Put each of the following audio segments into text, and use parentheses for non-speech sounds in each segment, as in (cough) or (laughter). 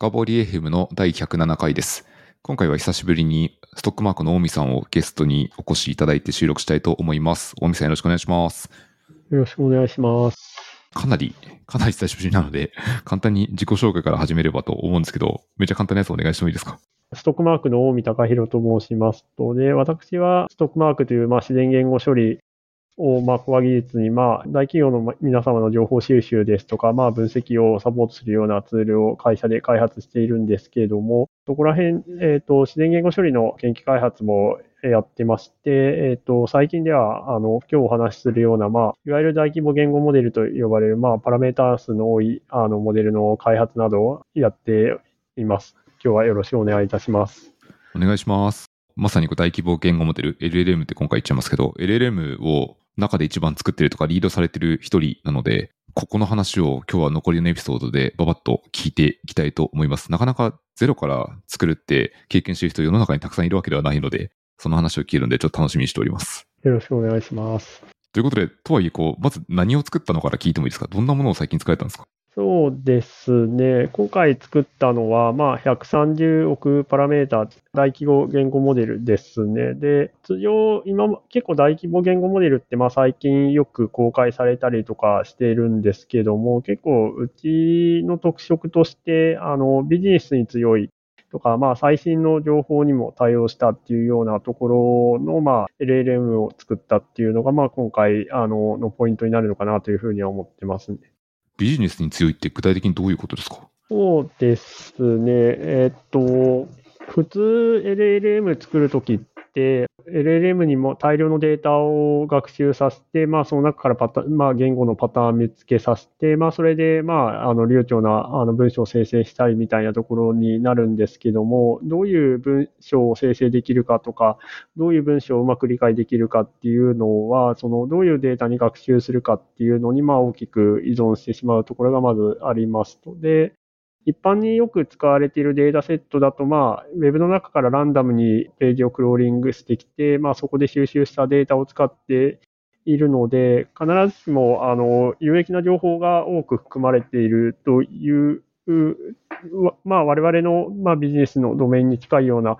深掘り FM の第107回です。今回は久しぶりにストックマークの大見さんをゲストにお越しいただいて収録したいと思います。大見さんよろしくお願いします。よろしくお願いします。かなり、かなり久しぶりなので、簡単に自己紹介から始めればと思うんですけど、めっちゃ簡単なやつお願いしてもいいですか？ストックマークの大見隆弘と申しますと、で、私はストックマークという、まあ、自然言語処理を、まあ、コア技術に、まあ、大企業の皆様の情報収集ですとか、まあ、分析をサポートするようなツールを会社で開発しているんですけれども、そこら辺、えっ、と、自然言語処理の研究開発もやってまして、えっ、と、最近では、あの、今日お話しするような、まあ、いわゆる大規模言語モデルと呼ばれる、まあ、パラメータ数の多い、あの、モデルの開発などをやっています。今日はよろしくお願いいたします。お願いします。まさにこう大規模言語モデル、LLM って今回言っちゃいますけど、LLM を中で一番作ってるとかリードされてる一人なので、ここの話を今日は残りのエピソードでババッと聞いていきたいと思います。なかなかゼロから作るって経験してる人世の中にたくさんいるわけではないので、その話を聞けるのでちょっと楽しみにしております。よろしくお願いします。ということで、とはいえこう、まず何を作ったのから聞いてもいいですか？どんなものを最近作られたんですか？そうですね。今回作ったのは、まあ、130億パラメータ大規模言語モデルですね。で、通常、今も結構大規模言語モデルって、まあ、最近よく公開されたりとかしているんですけども、結構、うちの特色として、あの、ビジネスに強いとか、まあ、最新の情報にも対応したっていうようなところの、まあ、LLM を作ったっていうのが、まあ、今回、あの、のポイントになるのかなというふうには思ってますね。ビジネスに強いって具体的にどういうことですか？そうですね。えーっと、普通 LLM 作るときっ、LLM にも大量のデータを学習させて、まあ、その中からパタ、まあ、言語のパターン見つけさせて、まあ、それで、まあ、あの、流暢な、あの、文章を生成したいみたいなところになるんですけども、どういう文章を生成できるかとか、どういう文章をうまく理解できるかっていうのは、その、どういうデータに学習するかっていうのに、まあ、大きく依存してしまうところがまずありますと。で、一般によく使われているデータセットだと、まあ、ウェブの中からランダムにページをクローリングしてきて、まあ、そこで収集したデータを使っているので、必ずしも、あの、有益な情報が多く含まれているという、まあ、我々の、まあ、ビジネスのドメインに近いような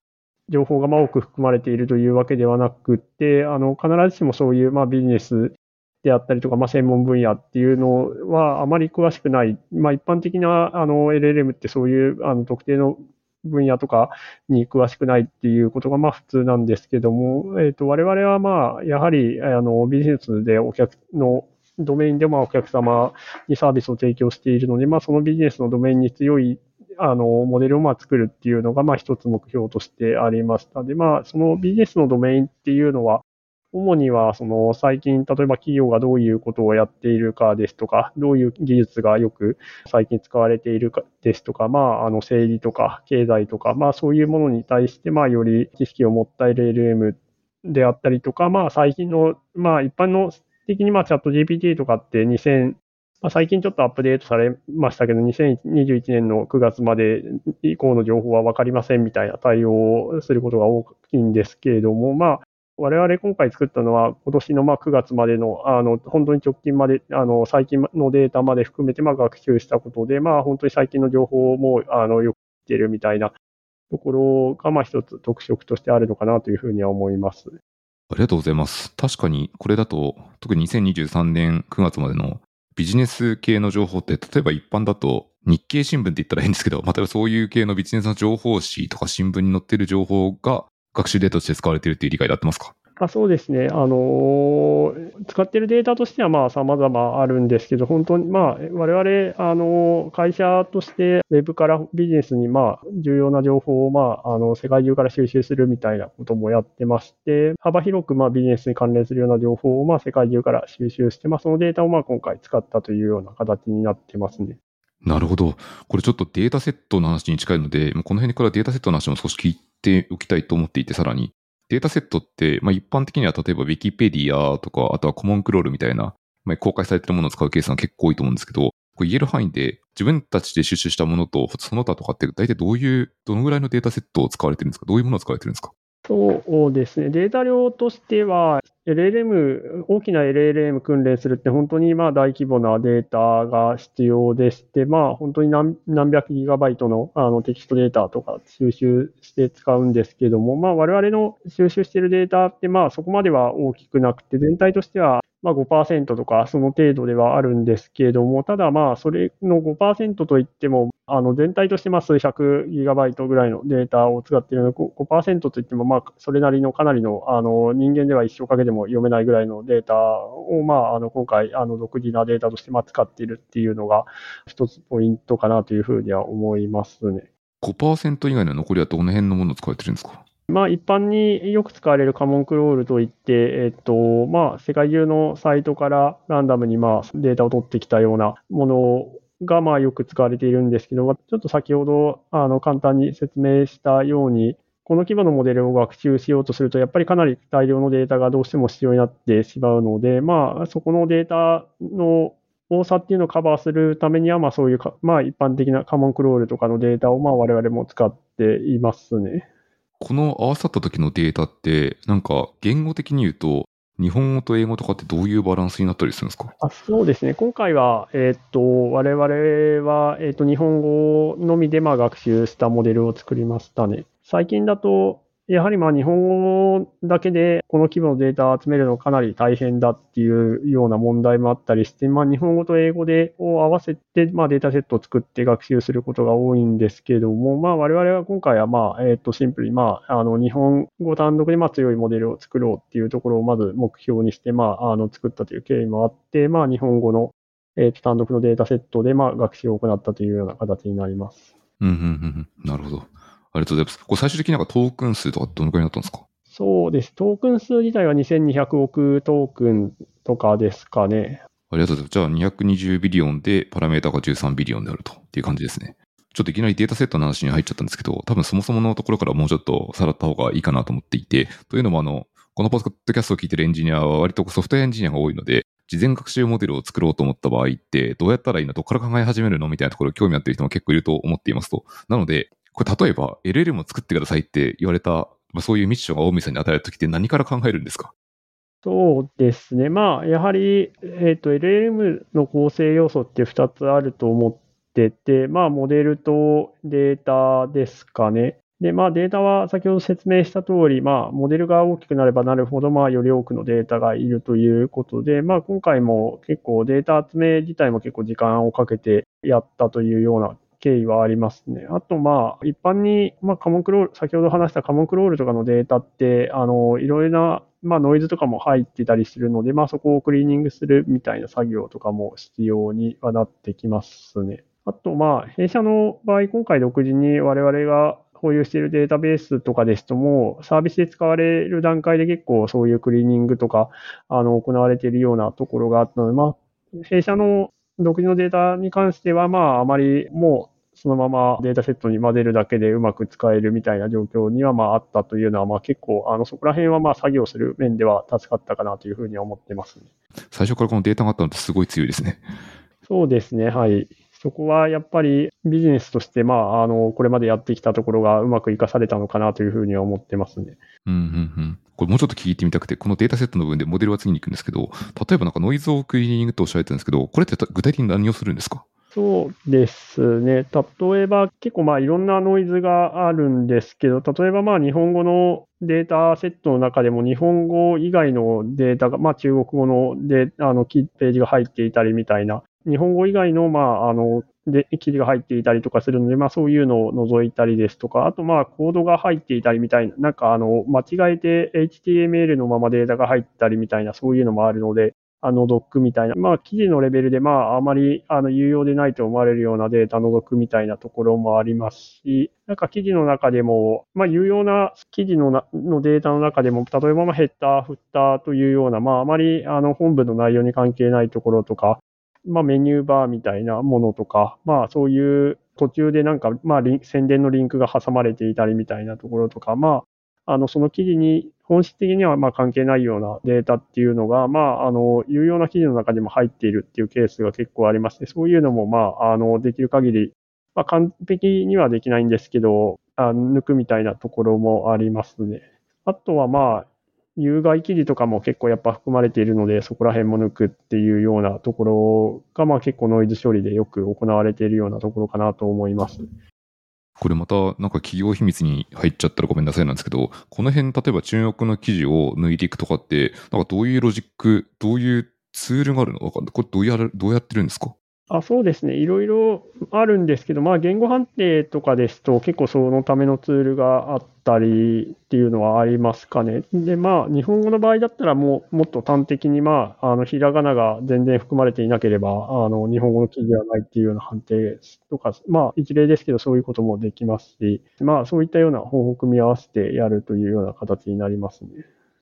情報が多く含まれているというわけではなくて、あの、必ずしもそういう、まあ、ビジネスであったりとか、まあ、専門分野っていうのはあまり詳しくない。まあ、一般的なあの LLM ってそういうあの特定の分野とかに詳しくないっていうことがまあ普通なんですけども、えっ、と、我々はまあ、やはりあのビジネスでお客のドメインでまあお客様にサービスを提供しているので、まあ、そのビジネスのドメインに強いあの、モデルをまあ作るっていうのが、まあ一つ目標としてありました。で、まあ、そのビジネスのドメインっていうのは、主には、その最近、例えば企業がどういうことをやっているかですとか、どういう技術がよく最近使われているかですとか、まあ、あの、整理とか経済とか、まあ、そういうものに対して、まあ、より知識を持った LLM であったりとか、まあ、最近の、まあ、一般の的に、まあ、チャット GPT とかって2000、まあ、最近ちょっとアップデートされましたけど、2021年の9月まで以降の情報は分かりませんみたいな対応をすることが大きいんですけれども、まあ、我々今回作ったのは、今年のまあ9月までの、あの、本当に直近まで、あの、最近のデータまで含めてまあ学習したことで、まあ本当に最近の情報も、あの、よく知ってるみたいなところが、まあ一つ特色としてあるのかなというふうには思います。ありがとうございます。確かにこれだと、特に2023年9月までのビジネス系の情報って、例えば一般だと日経新聞って言ったら変ですけど、またそういう系のビジネスの情報誌とか新聞に載ってる情報が学習データとして使われているという理解で合ってますか？あそうですね。あのー使っているデータとしてはまあ様々あるんですけど、本当にまあ我々、あのー会社としてウェブからビジネスにまあ重要な情報をまああの世界中から収集するみたいなこともやってまして、幅広くまあビジネスに関連するような情報をまあ世界中から収集して、まあそのデータをまあ今回使ったというような形になってますね。なるほど。これちょっとデータセットの話に近いので、この辺からデータセットの話も少し聞いておきたいと思っていて、さらに。データセットって、まあ、一般的には例えば Wikipedia とか、あとはコモンクロールみたいな、まあ、公開されてるものを使うケースが結構多いと思うんですけど、これ言える範囲で自分たちで収集したものとその他とかって大体どういう、どのぐらいのデータセットを使われてるんですか？どういうものを使われてるんですか？そうですね。データ量としては、LLM、大きな LLM 訓練するって本当にまあ大規模なデータが必要でして、まあ本当に何何百ギガバイトのあのテキストデータとか収集して使うんですけども、まあ我々の収集しているデータってまあそこまでは大きくなくて、全体としてはまあ5%とかその程度ではあるんですけれども、ただまあそれの5%といっても、あの全体としてまあ数百ギガバイトぐらいのデータを使っているので、5%といってもまあそれなりのかなりのあの人間では一生かけても読めないぐらいのデータをまああの今回あの独自なデータとしてまあ使っているっていうのが一つポイントかなというふうには思いますね。5%以外の残りはどの辺のものを使われてるんですか？まあ、一般によく使われるカモンクロールといって、えっと、まあ、世界中のサイトからランダムにまあデータを取ってきたようなものがまあよく使われているんですけど、ちょっと先ほどあの簡単に説明したように、この規模のモデルを学習しようとすると、やっぱりかなり大量のデータがどうしても必要になってしまうので、まあ、そこのデータの多さっていうのをカバーするためには、まあそういうまあ一般的なカモンクロールとかのデータをまあ我々も使っていますね。この合わさった時のデータって、なんか言語的に言うと、日本語と英語とかってどういうバランスになったりするんですか？あそうですね、今回は、えっ、と、我々は、えっ、と、日本語のみでまあ学習したモデルを作りましたね。最近だと、やはりまあ日本語だけでこの規模のデータを集めるのかなり大変だっていうような問題もあったりして、まあ日本語と英語でを合わせてまあデータセットを作って学習することが多いんですけれども、まあ我々は今回はまあえっとシンプルにまああの日本語単独でまあ強いモデルを作ろうっていうところをまず目標にしてまああの作ったという経緯もあって、まあ日本語のえっと単独のデータセットでまあ学習を行ったというような形になります。うんうんうん、なるほど。ありがとうございます。これ最終的になんかトークン数とかどのくらいになったんですか？そうです。トークン数自体は2200億トークンとかですかね。ありがとうございます。じゃあ220ビリオンでパラメータが13ビリオンであるとっていう感じですね。ちょっといきなりデータセットの話に入っちゃったんですけど、多分そもそものところからもうちょっとさらった方がいいかなと思っていて、というのもあの、このポッドキャストを聞いてるエンジニアは割とソフトウェアエンジニアが多いので、事前学習モデルを作ろうと思った場合って、どうやったらいいの？どこから考え始めるの？みたいなところ興味あってる人も結構いると思っていますと。なので、これ例えば LLM を作ってくださいって言われた、まあ、そういうミッションが大見さんに与えるときって何から考えるんですか？そうですね。まあ、やはり、えっ、ー、と、LLM の構成要素って2つあると思ってて、まあ、モデルとデータですかね。で、まあ、データは先ほど説明した通り、まあ、モデルが大きくなればなるほど、まあ、より多くのデータがいるということで、まあ、今回も結構データ集め自体も結構時間をかけてやったというような経緯はありますね。あと、まあ、一般に、まあ、カモンクロール、先ほど話したカモンクロールとかのデータって、あの、いろいろな、まあ、ノイズとかも入ってたりするので、まあ、そこをクリーニングするみたいな作業とかも必要にはなってきますね。あと、まあ、弊社の場合、今回独自に我々が保有しているデータベースとかですとも、サービスで使われる段階で結構そういうクリーニングとか、あの、行われているようなところがあったので、まあ、弊社の独自のデータに関しては、まあ、あまりもうそのままデータセットに混ぜるだけでうまく使えるみたいな状況には、まあ、あったというのは、まあ、結構、あの、そこら辺は、まあ、作業する面では助かったかなというふうには思ってます、ね、最初からこのデータがあったのってすごい強いですね。そうですね、はい。そこはやっぱりビジネスとして、まあ、あの、これまでやってきたところがうまく活かされたのかなというふうには思ってますね。うん、うん、うん。これもうちょっと聞いてみたくて、このデータセットの部分でモデルは次に行くんですけど、例えばなんかノイズをクリーニングとおっしゃられてるんですけど、これって具体的に何をするんですか？そうですね。例えば、結構まあいろんなノイズがあるんですけど、例えばまあ日本語のデータセットの中でも日本語以外のデータが、まあ中国語のであのページが入っていたりみたいな、日本語以外のまああので、記事が入っていたりとかするので、まあそういうのを除いたりですとか、あとまあコードが入っていたりみたいな、なんかあの、間違えて HTML のままデータが入ったりみたいな、そういうのもあるので、あの、ドックみたいな、まあ記事のレベルでまああまりあの有用でないと思われるようなデータのドックみたいなところもありますし、なんか記事の中でも、まあ有用な記事ののデータの中でも、例えばまあヘッダー、フッターというような、まああまりあの本文の内容に関係ないところとか、まあ、メニューバーみたいなものとか、まあ、そういう途中でなんか、まあ、宣伝のリンクが挟まれていたりみたいなところとか、まあ、あの、その記事に、本質的にはまあ関係ないようなデータっていうのが、まあ、あの、有用な記事の中にも入っているっていうケースが結構ありまして、そういうのも、まあ、あの、できる限り、まあ、完璧にはできないんですけど、あ抜くみたいなところもありますね。あとは、まあ、有害記事とかも結構やっぱ含まれているので、そこら辺も抜くっていうようなところが、まあ結構ノイズ処理でよく行われているようなところかなと思います。これまたなんか企業秘密に入っちゃったらごめんなさいなんですけど、この辺例えば中国の記事を抜いていくとかって、なんかどういうロジック、どういうツールがあるの？わかんない。これどうやる、どうやってるんですか？あそうですね、いろいろあるんですけど、まあ、言語判定とかですと、結構そのためのツールがあったりっていうのはありますかね。で、まあ、日本語の場合だったらもう、もっと端的に、まあ、あの、ひらがなが全然含まれていなければ、あの、日本語の記事ではないっていうような判定とか、まあ、一例ですけど、そういうこともできますし、まあ、そういったような方法を組み合わせてやるというような形になりますね。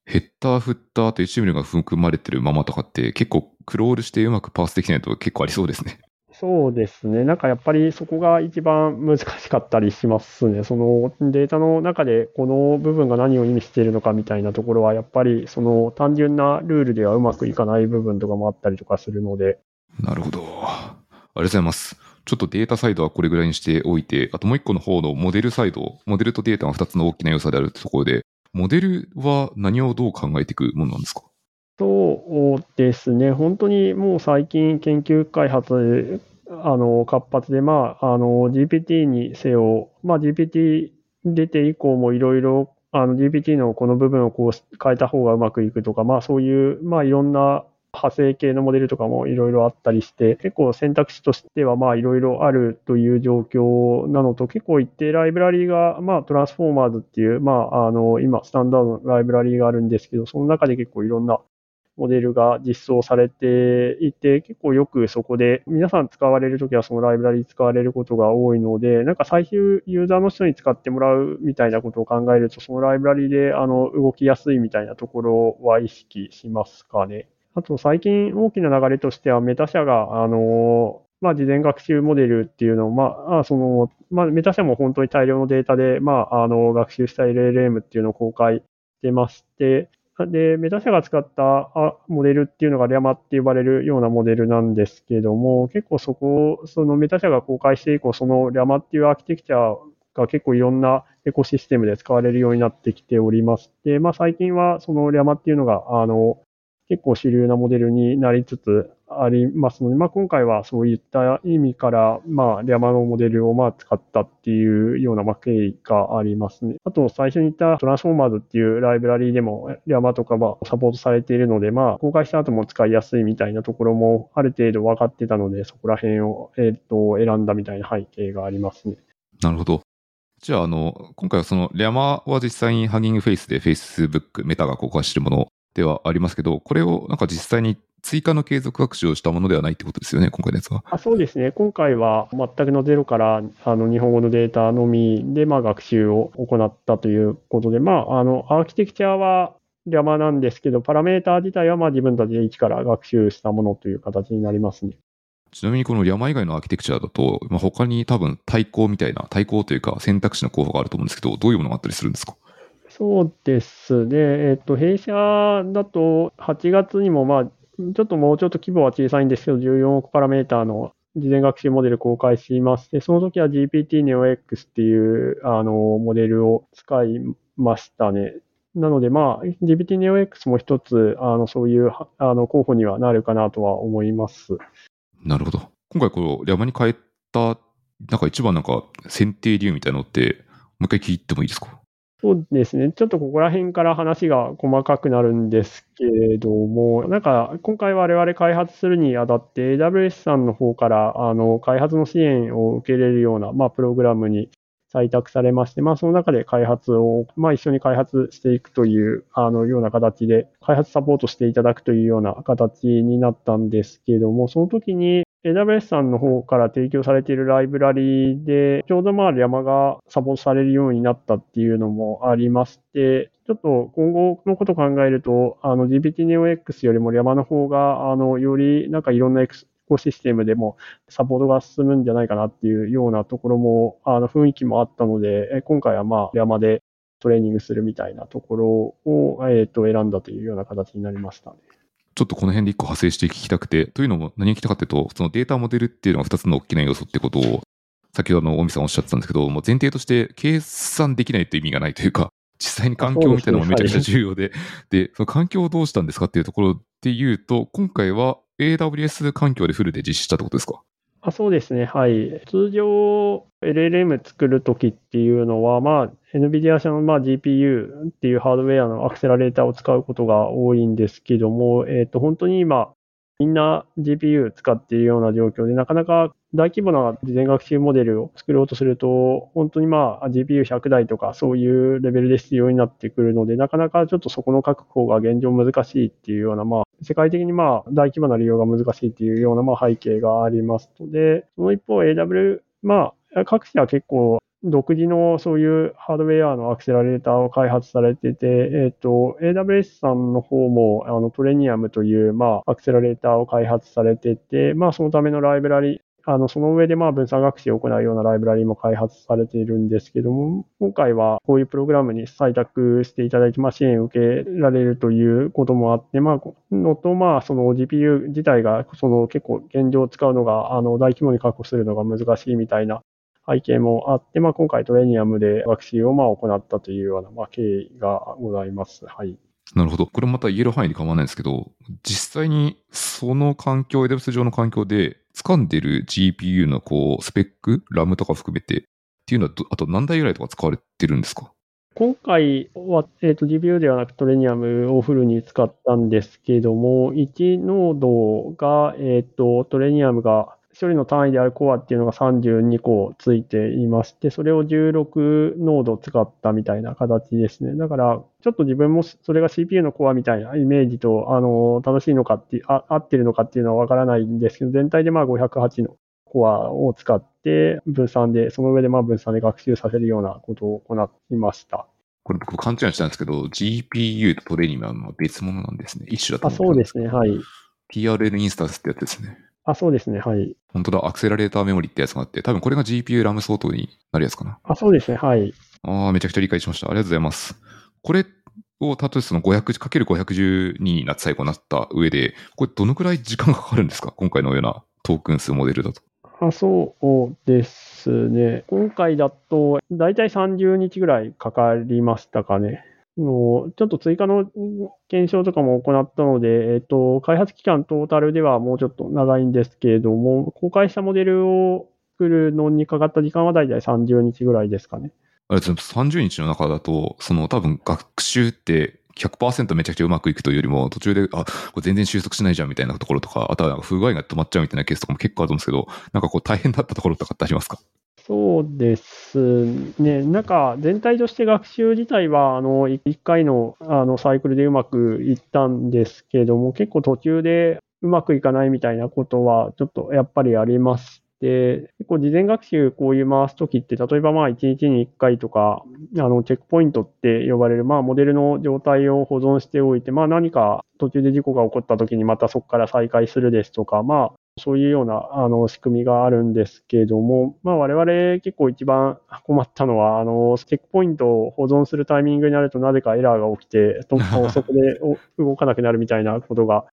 ヘッダー、フッターと HTML が含まれてるままとかって結構クロールしてうまくパースできないと結構ありそうですね。そうですね。なんかやっぱりそこが一番難しかったりしますね。そのデータの中でこの部分が何を意味しているのかみたいなところはやっぱりその単純なルールではうまくいかない部分とかもあったりとかするので。なるほど。ありがとうございます。ちょっとデータサイドはこれぐらいにしておいて、あともう一個の方のモデルサイド、モデルとデータが二つの大きな良さであるところで、モデルは何をどう考えていくものなんですか？そうですね、本当にもう最近、研究開発あの活発で、まあ、あの GPT にせよ、まあ、GPT 出て以降もいろいろの GPT のこの部分をこう変えた方がうまくいくとか、まあ、そういう、まあ、いろんな派生系のモデルとかもいろいろあったりして、結構選択肢としてはまあいろいろあるという状況なのと、結構一定ライブラリーが、まあトランスフォーマーズっていう、まああの今スタンダードのライブラリーがあるんですけど、その中で結構いろんなモデルが実装されていて、結構よくそこで皆さん使われるときはそのライブラリ使われることが多いので、なんか最終ユーザーの人に使ってもらうみたいなことを考えると、そのライブラリであの動きやすいみたいなところは意識しますかね。あと最近大きな流れとしてはメタ社が、あの、まあ、事前学習モデルっていうのを、まあ、その、まあ、メタ社も本当に大量のデータで、まあ、あの、学習した LLM っていうのを公開してまして、で、メタ社が使ったモデルっていうのがリャマって呼ばれるようなモデルなんですけども、結構そこ、そのメタ社が公開して以降、そのリャマっていうアーキテクチャが結構いろんなエコシステムで使われるようになってきておりまして、まあ最近はそのリャマっていうのが、あの、結構主流なモデルになりつつありますので、まあ、今回はそういった意味から、まあ、リャマのモデルをまあ使ったっていうようなまあ経緯がありますね。あと、最初に言ったトランスフォーマーズっていうライブラリーでも、リャマとかはサポートされているので、まあ、公開した後も使いやすいみたいなところもある程度分かってたので、そこら辺を、えっ、と、選んだみたいな背景がありますね。なるほど。じゃあ、あの、今回はその、リャマは実際にハギングフェイスで Facebook、メタが公開しているものではありますけど、これをなんか実際に追加の継続学習をしたものではないってことですよね、今回のやつは。あそうですね、今回は全くのゼロからあの日本語のデータのみで、まあ、学習を行ったということで、まあ、あのアーキテクチャはリャマなんですけど、パラメーター自体はまあ自分たちで一から学習したものという形になりますね。ちなみにこのリャマ以外のアーキテクチャだと、まあ、他に多分対抗みたいな、対抗というか選択肢の候補があると思うんですけど、どういうものがあったりするんですか？そうですね。えっ、と、弊社だと8月にも、まあ、ちょっともうちょっと規模は小さいんですけど、14億パラメーターの事前学習モデル公開しまして、その時は GPT NeoX っていうあのモデルを使いましたね。なので、まあ、GPT NeoX も一つ、あのそういうあの候補にはなるかなとは思います。なるほど。今回、このリャマに変えた、なんか一番なんか選定理由みたいなのって、もう一回聞いてもいいですか？そうですね。ちょっとここら辺から話が細かくなるんですけれども、なんか今回我々開発するにあたって AWS さんの方からあの開発の支援を受けれるような、まあ、プログラムに採択されまして、まあ、その中で開発を、まあ、一緒に開発していくという、あの、ような形で、開発サポートしていただくというような形になったんですけれども、その時に、AWS さんの方から提供されているライブラリで、ちょうどまあ山がサポートされるようになったっていうのもありまして、ちょっと今後のことを考えると、あの GPT NeoX よりも山の方が、あの、よりなんかいろんなエクコシステムでもサポートが進むんじゃないかなっていうようなところも、あの雰囲気もあったので、今回はまあ山でトレーニングするみたいなところを、えっ、と、選んだというような形になりましたね。ちょっとこの辺で一個派生して聞きたくて、というのも何を聞きたかというと、そのデータモデルっていうのが2つの大きな要素ってことを、先ほどの大見さんおっしゃってたんですけど、もう前提として計算できないという意味がないというか、(laughs) 実際に環境みたいなのもめちゃくちゃ重要で、で、ね。その環境をどうしたんですかっていうところで言うと、今回は AWS 環境でフルで実施したってことですか？あそうですね、はい。通常、LLM 作るときっていうのは、まあ、NVIDIA 社のまあ GPU っていうハードウェアのアクセラレーターを使うことが多いんですけども、えっ、と、本当に今、みんな GPU 使っているような状況で、なかなか大規模な事前学習モデルを作ろうとすると、本当にまあ GPU100 台とかそういうレベルで必要になってくるので、なかなかちょっとそこの確保が現状難しいっていうような、まあ世界的にまあ大規模な利用が難しいっていうようなまあ背景がありますので、その一方 AW、まあ各社は結構独自のそういうハードウェアのアクセラレーターを開発されてて、えっ、ー、と、AWS さんの方も、あの、トレニアムという、まあ、アクセラレーターを開発されてて、まあ、そのためのライブラリ、あの、その上で、まあ、分散学習を行うようなライブラリも開発されているんですけども、今回はこういうプログラムに採択していただいて、まあ、支援を受けられるということもあって、まあ、のと、まあ、その GPU 自体が、その結構現状使うのが、あの、大規模に確保するのが難しいみたいな背景もあって、まあ、今回トレニアムで学習をまあ行ったというようなまあ経緯がございます。はい。なるほど。これまた言える範囲に構わないんですけど、実際にその環境、AWS 上の環境で掴んでる GPU のこうスペック、ラムとか含めてっていうのは、あと何台ぐらいとか使われてるんですか？今回は、えーと、GPU ではなくトレニアムをフルに使ったんですけども、1ノードが、えっ、ー、と、トレニアムが処理の単位であるコアっていうのが32個ついていまして、それを16ノード使ったみたいな形ですね。だから、ちょっと自分もそれが CPU のコアみたいなイメージと、あの、正しいのかってあ、合ってるのかっていうのはわからないんですけど、全体でまあ508のコアを使って分散で、その上でまあ分散で学習させるようなことを行いました。これ僕勘違いしたんですけど、GPU とトレーニングは別物なんですね。一種だとあ、そうですね。はい。TRL インスタンスってやつですね。あ、そうですね。はい。本当だ。アクセラレーターメモリってやつがあって、多分これが GPU ラム相当になるやつかな。あ、そうですね。はい。ああ、めちゃくちゃ理解しました。ありがとうございます。これを、例えばその 500×510 にな最後なった上で、これどのくらい時間がかかるんですか？今回のようなトークン数モデルだと。あそうですね。今回だと、だいたい30日ぐらいかかりましたかね。のちょっと追加の検証とかも行ったので、えっと、開発期間トータルではもうちょっと長いんですけれども、公開したモデルを作るのにかかった時間は大体30日ぐらいですかね。あれ、30日の中だと、その多分学習って100%めちゃくちゃうまくいくというよりも、途中で、あ、これ全然収束しないじゃんみたいなところとか、あとは不具合が止まっちゃうみたいなケースとかも結構あると思うんですけど、なんかこう大変だったところとかってありますか？そうですね。なんか全体として学習自体は、あの、1回のあのサイクルでうまくいったんですけども、結構途中でうまくいかないみたいなことは、ちょっとやっぱりありまして、結構事前学習こういう回すときって、例えばまあ1日に1回とか、あの、チェックポイントって呼ばれる、まあモデルの状態を保存しておいて、まあ何か途中で事故が起こったときにまたそこから再開するですとか、まあそういうようなあの仕組みがあるんですけれども、まあ、我々結構一番困ったのは、あのチェックポイントを保存するタイミングになるとなぜかエラーが起きて、そこで (laughs) 動かなくなるみたいなことが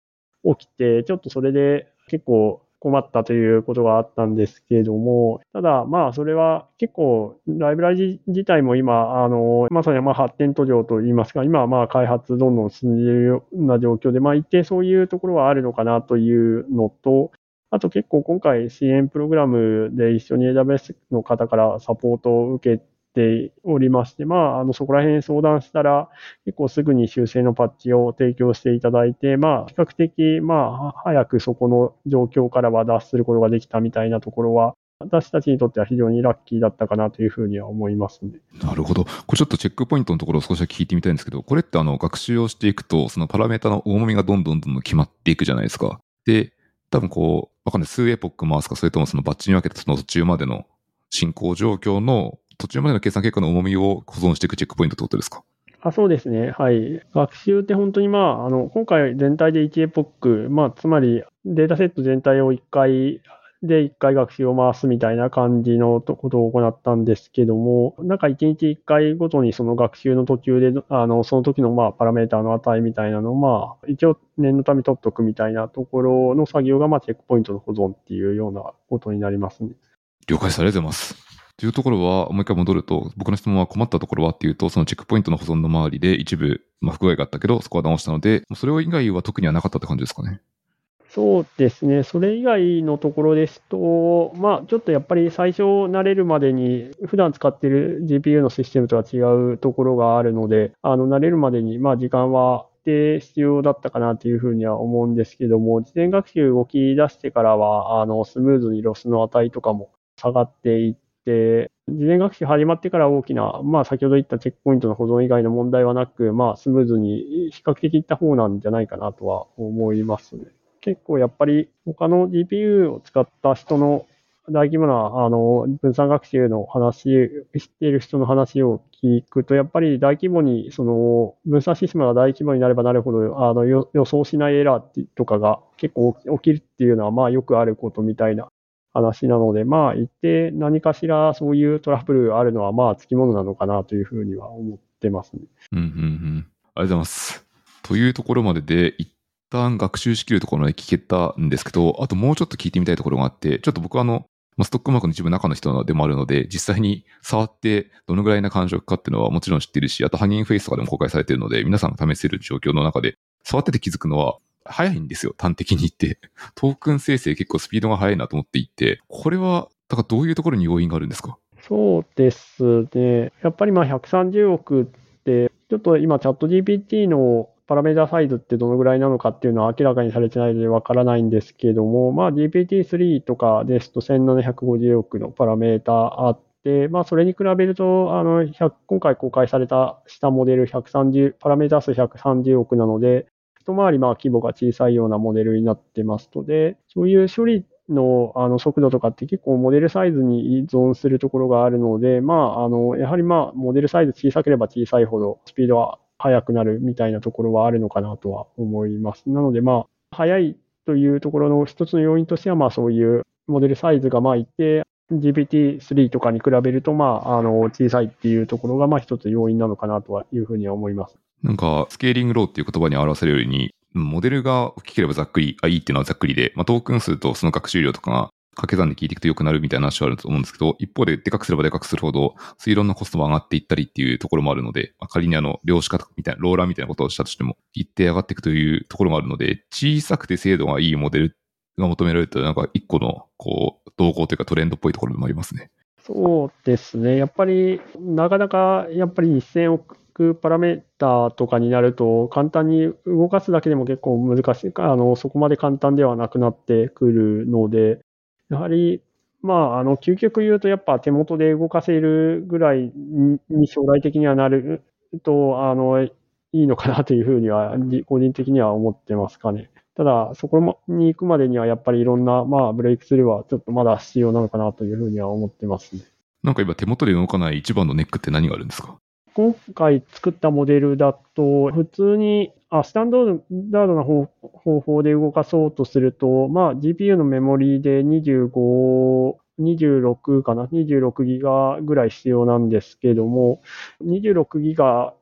起きて、ちょっとそれで結構困ったということがあったんですけれども、ただ、まあ、それは結構、ライブラリ自体も今、あの、まさにまあ発展途上といいますか、今はまあ開発どんどん進んでいるような状況で、まあ一定そういうところはあるのかなというのと、あと結構今回支援プログラムで一緒に AWS の方からサポートを受けておりまして、まあ、あの、そこら辺相談したら、結構すぐに修正のパッチを提供していただいて、まあ、比較的、まあ、早くそこの状況からは脱することができたみたいなところは、私たちにとっては非常にラッキーだったかなというふうには思いますね。なるほど。これちょっとチェックポイントのところを少し聞いてみたいんですけど、これってあの学習をしていくと、そのパラメータの重みがどんどんどんどん決まっていくじゃないですか。で、多分こう、わかんない。数エポック回すか、それともそのバッチに分けてその途中までの進行状況の途中までの計算結果の重みを保存していくチェックポイントってことですか？あそうですね。はい。学習って本当にまあ、あの、今回全体で1エポック、まあ、つまりデータセット全体を1回で1回学習を回すみたいな感じのことを行ったんですけども、なんか1日1回ごとにその学習の途中で、あの、その時のまあパラメータの値みたいなのをまあ、一応念のため取っとくみたいなところの作業がまあチェックポイントの保存っていうようなことになりますね。了解されてます。というところは、もう一回戻ると、僕の質問は困ったところはっていうと、そのチェックポイントの保存の周りで一部、まあ、不具合があったけど、そこは直したので、それ以外は特にはなかったって感じですかね。そうですね、それ以外のところですと、まあ、ちょっとやっぱり最初慣れるまでに、普段使っている GPU のシステムとは違うところがあるので、あの慣れるまでに、まあ、時間は必要だったかなというふうには思うんですけども、事前学習動き出してからは、あのスムーズにロスの値とかも下がっていって、事前学習始まってから大きな、まあ先ほど言ったチェックポイントの保存以外の問題はなく、まあスムーズに比較的いった方なんじゃないかなとは思いますね。結構やっぱり他の GPU を使った人の大規模なあの分散学習の話、知っている人の話を聞くと、やっぱり大規模に、その分散システムが大規模になればなるほど、あの予想しないエラーとかが結構起きるっていうのは、まあよくあることみたいな話なので、まあ一定何かしらそういうトラブルあるのは、まあつきものなのかなというふうには思ってますね。うんうんうん。ありがとうございます。というところまでで、一旦学習しきるところまで聞けたんですけど、あともうちょっと聞いてみたいところがあって、ちょっと僕はあの、ストックマークの一部中の人でもあるので、実際に触ってどのぐらいな感触かっていうのはもちろん知ってるし、あとハニンフェイスとかでも公開されてるので、皆さんが試せる状況の中で、触ってて気づくのは早いんですよ、端的に言って。(laughs) トークン生成結構スピードが速いなと思っていて、これは、だからどういうところに要因があるんですか？そうですね。やっぱりまあ130億って、ちょっと今チャット GPT のパラメータサイズってどのぐらいなのかっていうのは明らかにされてないのでわからないんですけども、まあ GPT-3 とかですと1750億のパラメータあって、まあそれに比べると、あの、今回公開された下モデル130、パラメータ数130億なので、一回りまあ規模が小さいようなモデルになってますので、そういう処理のあの速度とかって結構モデルサイズに依存するところがあるので、まあ、あの、やはりまあ、モデルサイズ小さければ小さいほどスピードは速くなるみたいなところはあるのかなとは思います。なので、まあ、速いというところの一つの要因としては、まあ、そういうモデルサイズがまあ一定 GPT-3 とかに比べると、まあ、あの、小さいっていうところが、まあ、一つ要因なのかなとはいうふうには思います。なんか、スケーリングローっていう言葉に表せるように、モデルが大きければざっくり、あ、いいっていうのはざっくりで、まあ、トークン数とその学習量とかが掛け算で聞いていくと良くなるみたいな話はあると思うんですけど、一方ででかくすればでかくするほど、推論のコストも上がっていったりっていうところもあるので、まあ、仮にあの、量子化みたいな、ローラーみたいなことをしたとしても、一定上がっていくというところもあるので、小さくて精度がいいモデルが求められると、なんか一個の、こう、動向というかトレンドっぽいところでもありますね。そうですね。やっぱり、なかなか、やっぱり1000億パラメーターとかになると、簡単に動かすだけでも結構難しい、あの、そこまで簡単ではなくなってくるので、やはりまあ、あの、究極言うと、やっぱ手元で動かせるぐらいに将来的にはなると、あの、いいのかなというふうには、個人的には思ってますかね。ただ、そこに行くまでには、やっぱりいろんな、まあ、ブレイクスルーはちょっとまだ必要なのかなというふうには思ってますね。なんか今、手元で動かない一番のネックって何があるんですか？今回作ったモデルだと、普通にあスタンダードな方法で動かそうとすると、まあ、GPU のメモリーで25、26かな、26ギガぐらい必要なんですけども、26ギガ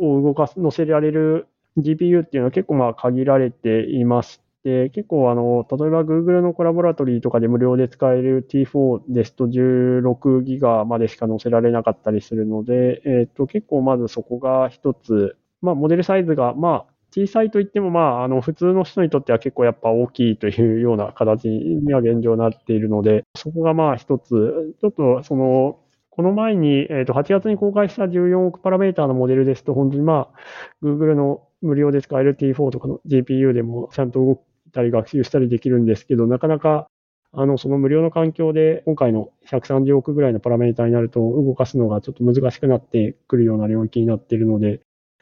を動かす、乗せられる GPU っていうのは結構まあ限られていまして、結構あの、例えば Google のコラボラトリーとかで無料で使える T4 ですと16ギガまでしか載せられなかったりするので、えっ、と、結構まずそこが一つ、まあ、モデルサイズが、まあ、小さいといっても、まあ、あの、普通の人にとっては結構やっぱ大きいというような形には現状なっているので、そこがまあ一つ、ちょっとその、この前に、えっ、ー、と、8月に公開した14億パラメーターのモデルですと、本当にまあ、Google の無料で使える T4 とかの GPU でもちゃんと動いたり学習したりできるんですけど、なかなか、あの、その無料の環境で、今回の130億ぐらいのパラメーターになると、動かすのがちょっと難しくなってくるような領域になっているので、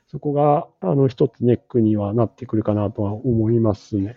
そこが、あの、一つネックにはなってくるかなとは思いますね。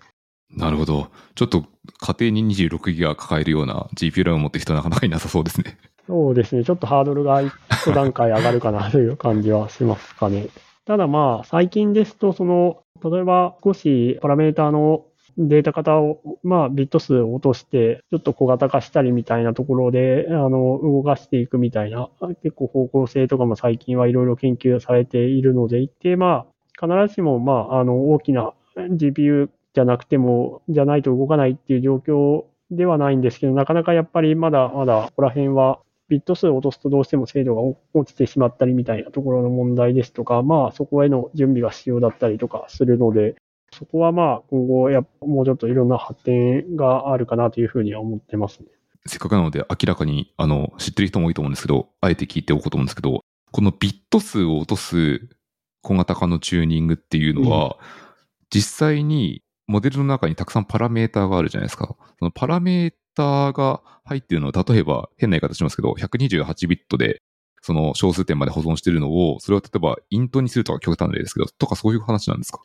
なるほど。ちょっと家庭に26ギガ抱えるような GPU ラを持ってる人はなかなかいなさそうですね。そうですね。ちょっとハードルが一段階上がるかなという感じはしますかね。ただまあ、最近ですと、その、例えば少しパラメータのデータ型を、まあ、ビット数を落として、ちょっと小型化したりみたいなところで、あの、動かしていくみたいな、結構方向性とかも最近はいろいろ研究されているので、一定まあ、必ずしも、まあ、あの、大きな GPU じゃなくても、じゃないと動かないっていう状況ではないんですけど、なかなかやっぱりまだまだ、ここら辺は、ビット数を落とすとどうしても精度が落ちてしまったりみたいなところの問題ですとか、まあそこへの準備が必要だったりとかするので、そこはまあ今後やもうちょっといろんな発展があるかなというふうには思ってますね。せっかくなので明らかにあの知ってる人も多いと思うんですけど、あえて聞いておこうと思うんですけど、このビット数を落とす小型化のチューニングっていうのは、うん、実際にモデルの中にたくさんパラメーターがあるじゃないですか。そのパラメーターが入ってるのは、例えば変な言い方しますけど、128ビットでその小数点まで保存してるのを、それを例えばイントにするとか極端な例ですけど、とかそういう話なんですか？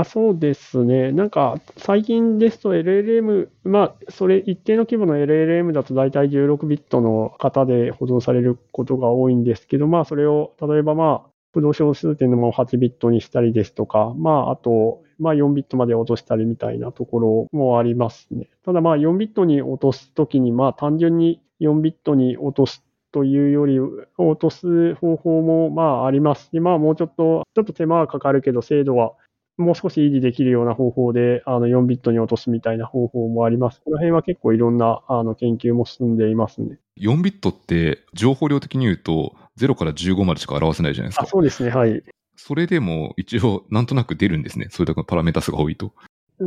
あそうですね。なんか、最近ですと LLM、まあ、それ、一定の規模の LLM だと大体16ビットの型で保存されることが多いんですけど、まあ、それを、例えばまあ、不動小数点のも8ビットにしたりですとか、まあ、あと、まあ、4ビットまで落としたりみたいなところもありますね。ただ、まあ、4ビットに落とすときに、まあ、単純に4ビットに落とすというより、落とす方法もまあありますし、まあもうちょっと、ちょっと手間はかかるけど、精度はもう少し維持できるような方法で、あの、4ビットに落とすみたいな方法もあります。この辺は結構いろんな、あの、研究も進んでいますね。4ビットって、情報量的に言うと、0から15までしか表せないじゃないですか。あそうですね、はい。それでも、一応、なんとなく出るんですね。それだけパラメータ数が多いと。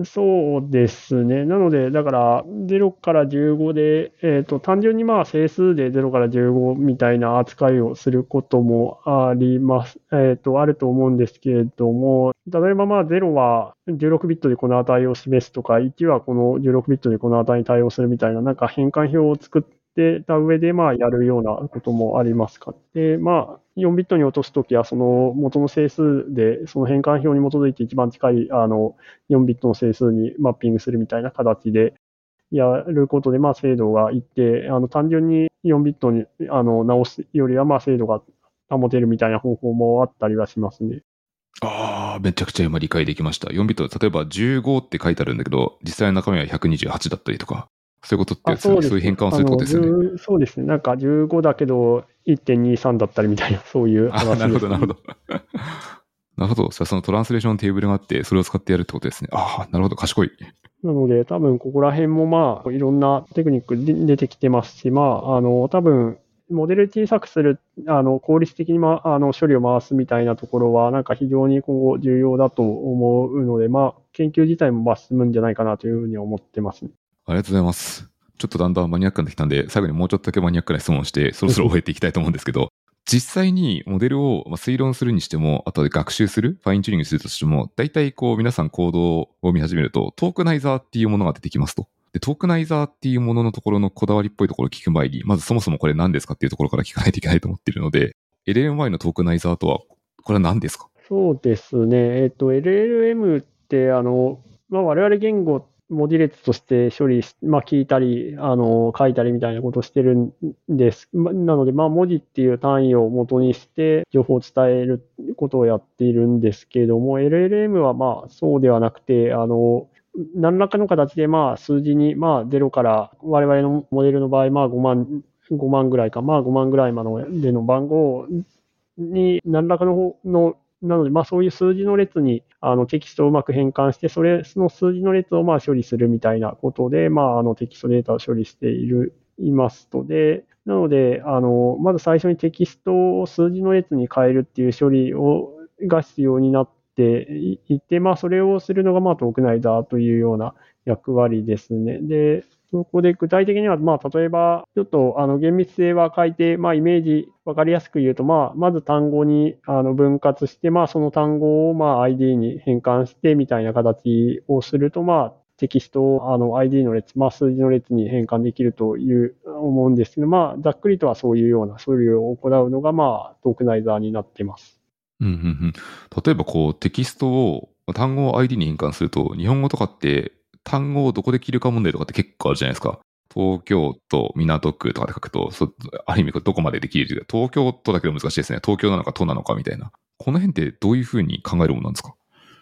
そうですね。なので、だから、0から15で、えっ、ー、と、単純にまあ、整数で0から15みたいな扱いをすることもあります。えっ、ー、と、あると思うんですけれども、例えばまあ、0は16ビットでこの値を示すとか、1はこの16ビットでこの値に対応するみたいな、なんか変換表を作って、でた上で、まあ、やるようなこともありますか？で、まあ、4ビットに落とすときは、その元の整数で、その変換表に基づいて一番近い、あの、4ビットの整数にマッピングするみたいな形でやることで、まあ、精度がいって、あの、単純に4ビットに、あの、直すよりは、まあ、精度が保てるみたいな方法もあったりはしますね。ああ、めちゃくちゃ今理解できました。4ビット、例えば15って書いてあるんだけど、実際の中身は128だったりとか、そういうことってそうそういう変換をすることですよね。そうですね。なんか15だけど1.23だったりみたいな、(laughs) そういう話です、ね、なるほど、なるほど。(laughs) なるほど。じゃあそのトランスレーションテーブルがあって、それを使ってやるってことですね。ああ、なるほど。賢い。なので、多分ここら辺もまあ、いろんなテクニック出てきてますし、まあ、あの、多分、モデル小さくする、あの、効率的に、ま、あの、処理を回すみたいなところは、なんか非常に今後重要だと思うので、まあ、研究自体もまあ進むんじゃないかなというふうに思ってますね。ありがとうございます。ちょっとだんだんマニアックになってきたんで、最後にもうちょっとだけマニアックな質問をして、そろそろ終えていきたいと思うんですけど、実際にモデルを推論するにしても、あとで学習する、ファインチューニングするとしても、大体こう皆さんコードを見始めると、トークナイザーっていうものが出てきますと。で、トークナイザーっていうもののところのこだわりっぽいところを聞く前に、まずそもそもこれ何ですかっていうところから聞かないといけないと思っているので、LLMY のトークナイザーとは、これは何ですか？そうですね。えっ、と、LLM って、あの、まあ、我々言語文字列として処理し、まあ、聞いたり、あの、書いたりみたいなことをしてるんです。なので、まあ、文字っていう単位を元にして、情報を伝えることをやっているんですけれども、LLM はまあ、そうではなくて、あの、何らかの形で、まあ、数字に、まあ、0から、我々のモデルの場合、まあ、5万、5万ぐらいか、まあ、5万ぐらいまでの番号に、何らかののなので、まあそういう数字の列にあのテキストをうまく変換して、それ、その数字の列をまあ処理するみたいなことで、まああのテキストデータを処理している、いますとで、なので、あの、まず最初にテキストを数字の列に変えるっていう処理を、が必要になっていて、まあそれをするのがまあトークナイザーというような役割ですね。で、そこで具体的には、まあ、例えば、ちょっと、あの、厳密性は変えて、まあ、イメージ、わかりやすく言うと、まあ、まず単語に、あの、分割して、まあ、その単語を、まあ、ID に変換して、みたいな形をすると、まあ、テキストを、あの、ID の列、まあ、数字の列に変換できるという、思うんですけど、まあ、ざっくりとはそういうような処理を行うのが、まあ、トークナイザーになっています。うんうんうん。例えば、こう、テキストを、単語を ID に変換すると、日本語とかって、単語をどこで切るか問題とかって結構あるじゃないですか。東京都港区とかで書くと、そある意味どこまでできるというか東京都だけど難しいですね。東京なのか都なのかみたいな。この辺ってどういうふうに考えるものなんですか？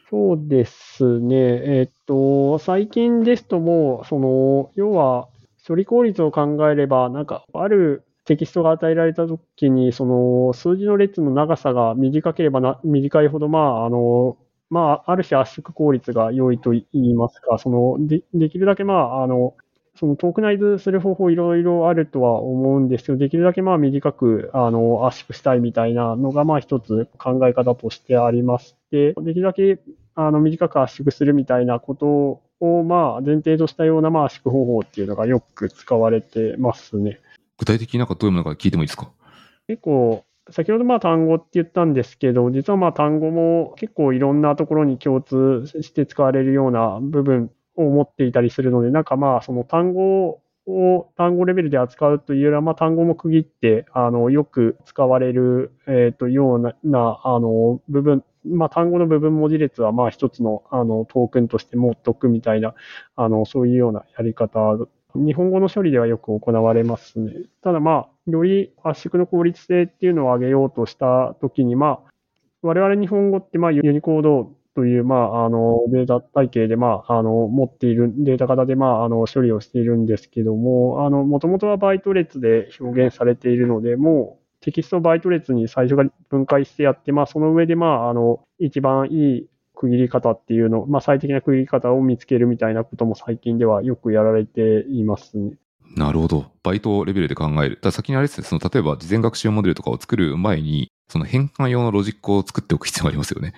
そうですね。えっと、最近ですともう、その、要は、処理効率を考えれば、なんか、あるテキストが与えられたときに、その、数字の列の長さが短ければな、短いほど、まあ、あの、まあ、ある種圧縮効率が良いと言いますか、その、で、できるだけまあ、あの、そのトークナイズする方法いろいろあるとは思うんですけど、できるだけまあ短くあの圧縮したいみたいなのがまあ一つ考え方としてありまして、できるだけあの短く圧縮するみたいなことをまあ前提としたようなまあ圧縮方法っていうのがよく使われてますね。具体的になんかどういうものか聞いてもいいですか？結構先ほどまあ単語って言ったんですけど、実はまあ単語も結構いろんなところに共通して使われるような部分を持っていたりするので、なんかまあその単語を単語レベルで扱うというよりは、まあ、単語も区切って、あの、よく使われる、えっ、と、ような、あの、部分、まあ、単語の部分文字列は、まあ、一つの、あの、トークンとして持っとくみたいな、あの、そういうようなやり方、日本語の処理ではよく行われますね。ただ、まあ、より圧縮の効率性っていうのを上げようとしたときに、まあ、我々日本語って、まあ、ユニコードという、まあ、あの、データ体系で、まあ、あの、持っている、データ型で、まあ、あの、処理をしているんですけども、あの、もともとはバイト列で表現されているので、もう、テキストバイト列に最初から分解してやって、まあ、その上で、まあ、あの、一番いい区切り方っていうの、まあ、最適な区切り方を見つけるみたいなことも最近ではよくやられていますね。なるほど。バイトレベルで考える。だ先にあれですね、その例えば事前学習モデルとかを作る前に、その変換用のロジックを作っておく必要がありますよね。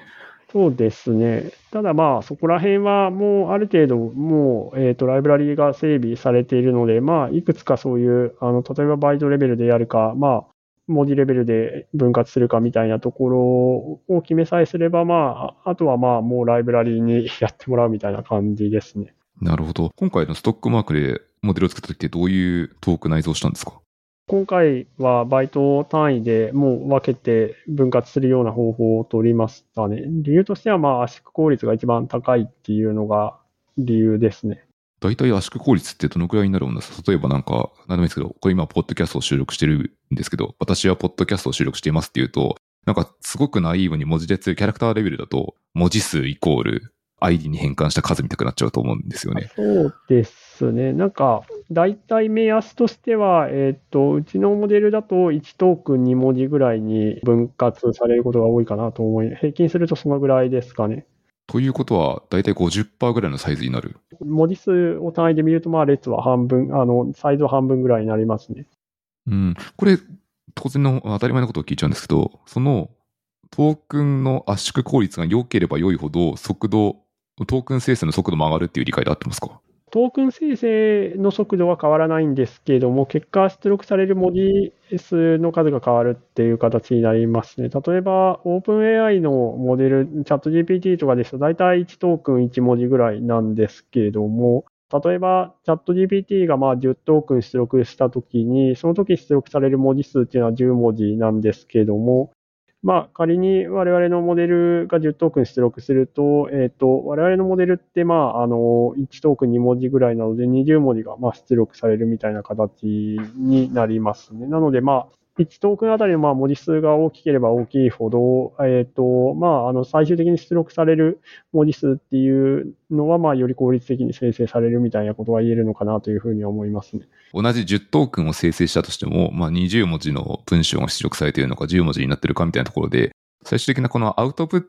そうですね。ただまあ、そこら辺はもうある程度、もう、えっ、ー、と、ライブラリーが整備されているので、まあ、いくつかそういう、あの、例えばバイトレベルでやるか、まあ、文字レベルで分割するかみたいなところを決めさえすれば、まあ、あとはまあ、もうライブラリーにやってもらうみたいな感じですね。なるほど。今回のストックマークでモデルを作った時ってどういうトーク内蔵したんですか？今回はバイト単位でもう分けて分割するような方法を取りましたね。理由としては、まあ、圧縮効率が一番高いっていうのが理由ですね。大体圧縮効率ってどのくらいになるんですか例えばなんか、何でもいいですけど、これ今、ポッドキャストを収録してるんですけど、私はポッドキャストを収録していますっていうと、なんかすごくナイーブに文字列、キャラクターレベルだと、文字数イコール ID に変換した数見たくなっちゃうと思うんですよね。そうですね。なんか、大体目安としては、えっ、ー、と、うちのモデルだと1トークン2文字ぐらいに分割されることが多いかなと思い、平均するとそのぐらいですかね。ということは、大体50%ぐらいのサイズになる文字数を単位で見ると、まあ、列は半分、あの、サイズは半分ぐらいになりますね。うん。これ、当然の当たり前のことを聞いちゃうんですけど、そのトークンの圧縮効率が良ければ良いほど、速度トークン生成の速度も上がるっていう理解で合ってますか？トークン生成の速度は変わらないんですけれども、結果、出力される文字数の数が変わるっていう形になりますね。例えば、OpenAI のモデル、チャット GPT とかですと、大体1トークン1文字ぐらいなんですけれども、例えば、チャット GPT がまあ10トークン出力したときに、その時出力される文字数っていうのは10文字なんですけれども、まあ、仮に我々のモデルが10トークン出力すると、えっ、ー、と、我々のモデルって、まあ、あの、1トークン2文字ぐらいなので、20文字が、まあ、出力されるみたいな形になりますね。なので、まあ、1トークンあたりのまあ文字数が大きければ大きいほど、え、ー、と、まあ、あの、最終的に出力される文字数っていうのは、より効率的に生成されるみたいなことは言えるのかなというふうに思いますね。同じ10トークンを生成したとしても、まあ、20文字の文章が出力されているのか10文字になっているかみたいなところで、最終的なこのアウトプッ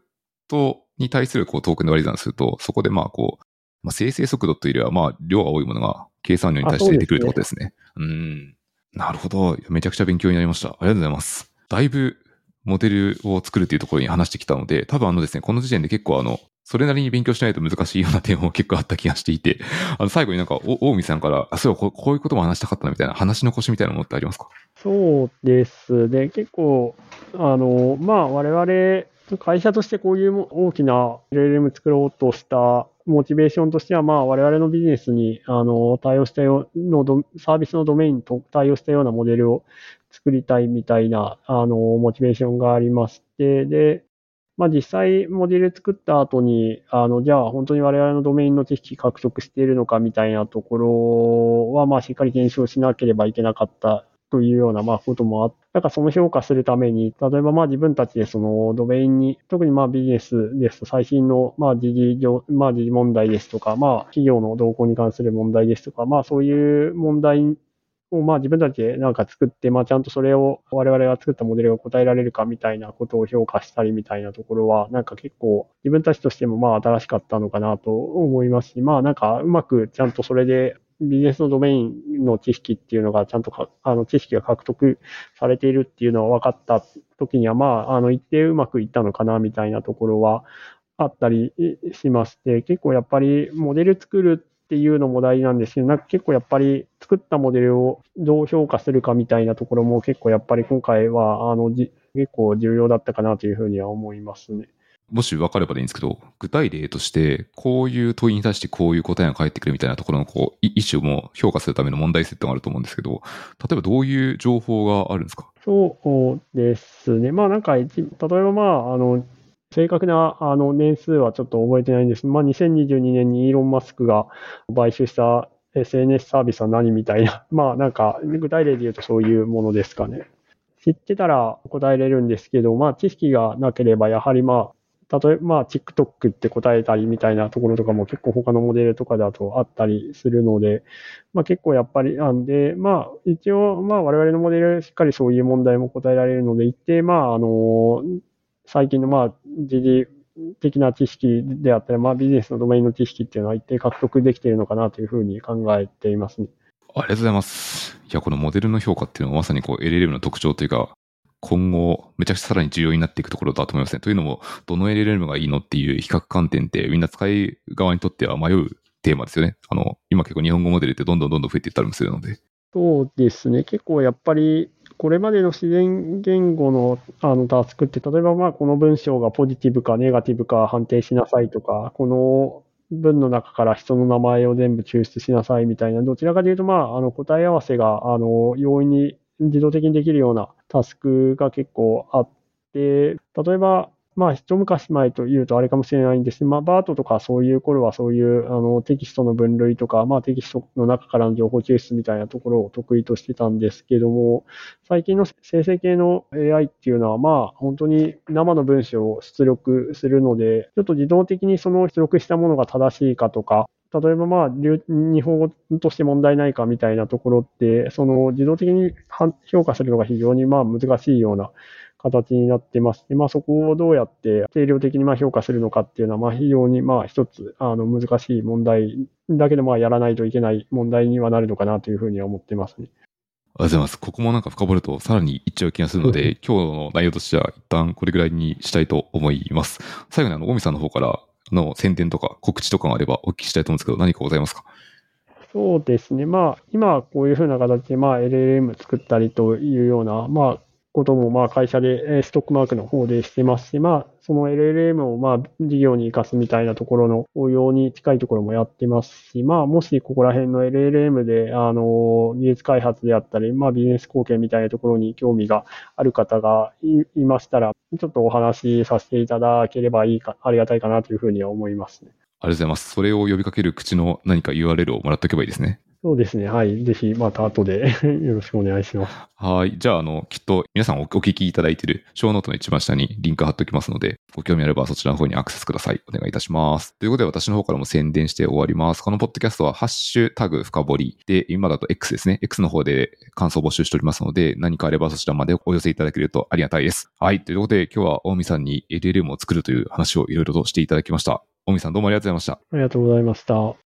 トに対するこうトークンで割り算すると、そこでまあこう、まあ、生成速度というよりは、まあ、量が多いものが計算量に対して出てくるってことですね。うすねうん。なるほど。めちゃくちゃ勉強になりました。ありがとうございます。だいぶモデルを作るっていうところに話してきたので、多分あのですね、この時点で結構あの、それなりに勉強しないと難しいような点も結構あった気がしていて、(laughs) あの、最後になんか、大見さんから、あ、そうこういうことも話したかったなみたいな、話の腰みたいなものってありますか？そうですね。結構、あの、まあ、我々、会社としてこういう大きな LLM 作ろうとしたモチベーションとしては、まあ、我々のビジネスに、あの、対応したようの、サービスのドメインと対応したようなモデルを作りたいみたいな、あの、モチベーションがありまして、で、まあ実際モデル作った後に、あの、じゃあ本当に我々のドメインの知識獲得しているのかみたいなところは、まあしっかり検証しなければいけなかったというような、まあ、こともあって、なんかその評価するために、例えばまあ自分たちでそのドメインに、特にまあビジネスですと最新のまあ時事上、まあ時事問題ですとか、まあ企業の動向に関する問題ですとか、まあそういう問題をまあ自分たちでなんか作って、まあちゃんとそれを我々が作ったモデルが答えられるかみたいなことを評価したりみたいなところは、なんか結構自分たちとしてもまあ新しかったのかなと思いますし、まあなんかうまくちゃんとそれでビジネスのドメインの知識っていうのがちゃんとか、あの、知識が獲得されているっていうのは分かった時には、まあ、あの、一定うまくいったのかな、みたいなところはあったりしまして、結構やっぱりモデル作るっていうのも大事なんですけど、なんか結構やっぱり作ったモデルをどう評価するかみたいなところも結構やっぱり今回は、あの、結構重要だったかなというふうには思いますね。もし分かればでいいんですけど、具体例として、こういう問いに対してこういう答えが返ってくるみたいなところの、こう、意思をも評価するための問題設定があると思うんですけど、例えばどういう情報があるんですか？そうですね。まあなんか、例えばまあ、あの、正確なあの年数はちょっと覚えてないんですまあ、2022年にイーロン・マスクが買収した SNS サービスは何みたいな、(laughs) まあなんか具体例で言うとそういうものですかね。知ってたら答えれるんですけど、まあ知識がなければやはりまあ、例えばまあ TikTok って答えたりみたいなところとかも結構他のモデルとかだとあったりするので、まあ結構やっぱりなんで、まあ一応まあ我々のモデルしっかりそういう問題も答えられるので、一定まああの、最近のまあ時事的な知識であったり、まあ、ビジネスのドメインの知識っていうのは一定獲得できているのかなというふうに考えていますね。ありがとうございます。いや、このモデルの評価っていうのはまさにこう LLM の特徴というか、今後、めちゃくちゃさらに重要になっていくところだと思いますね。というのも、どの LLM がいいのっていう比較観点ってみんな使い側にとっては迷うテーマですよね。あの、今結構日本語モデルってどんどんどんどん増えていったりもするので。そうですね。結構やっぱりこれまでの自然言語のあのタスクって、例えばまあこの文章がポジティブかネガティブか判定しなさいとか、この文の中から人の名前を全部抽出しなさいみたいな、どちらかというと、まあ、あの答え合わせがあの容易に自動的にできるようなタスクが結構あって、例えばまあ、一昔前というとあれかもしれないんですけど、まあ、バートとかそういう頃はそういうあのテキストの分類とか、まあ、テキストの中からの情報抽出みたいなところを得意としてたんですけども、最近の生成系の AI っていうのは、まあ、本当に生の文章を出力するので、ちょっと自動的にその出力したものが正しいかとか、例えばまあ、日本語として問題ないかみたいなところって、その自動的に評価するのが非常にまあ難しいような形になってます。で、まあそこをどうやって定量的にまあ評価するのかっていうのは、まあ非常にまあ一つあの難しい問題だけどまあやらないといけない問題にはなるのかなというふうには思ってますね。ありがとうございます。ここもなんか深掘るとさらにいっちゃう気がするので、うん、今日の内容としては一旦これぐらいにしたいと思います。最後にあの、大見さんの方からの宣伝とか告知とかがあればお聞きしたいと思うんですけど、何かございますか？そうですね。まあ、今こういうふうな形で、まあ、LLM 作ったりというような、まあ、ことも、まあ、会社で、ストックマークの方でしてますし、まあ、その LLM を、まあ、事業に活かすみたいなところの応用に近いところもやってますし、まあ、もしここら辺の LLM で、あの、技術開発であったり、まあ、ビジネス貢献みたいなところに興味がある方がいましたら、ちょっとお話しさせていただければいいか、ありがたいかなというふうには思いますね。ありがとうございます。それを呼びかける口の何か URL をもらっておけばいいですね。そうですね。はい。ぜひ、また後で (laughs) よろしくお願いします。はい。じゃあ、あの、きっと皆さんお聞きいただいているショーノートの一番下にリンク貼っておきますので、ご興味あればそちらの方にアクセスください。お願いいたします。ということで、私の方からも宣伝して終わります。このポッドキャストは、ハッシュタグ深掘りで、今だと X ですね。X の方で感想募集しておりますので、何かあればそちらまでお寄せいただけるとありがたいです。はい。ということで、今日は大見さんに LLM を作るという話をいろいろとしていただきました。大見さんどうもありがとうございました。ありがとうございました。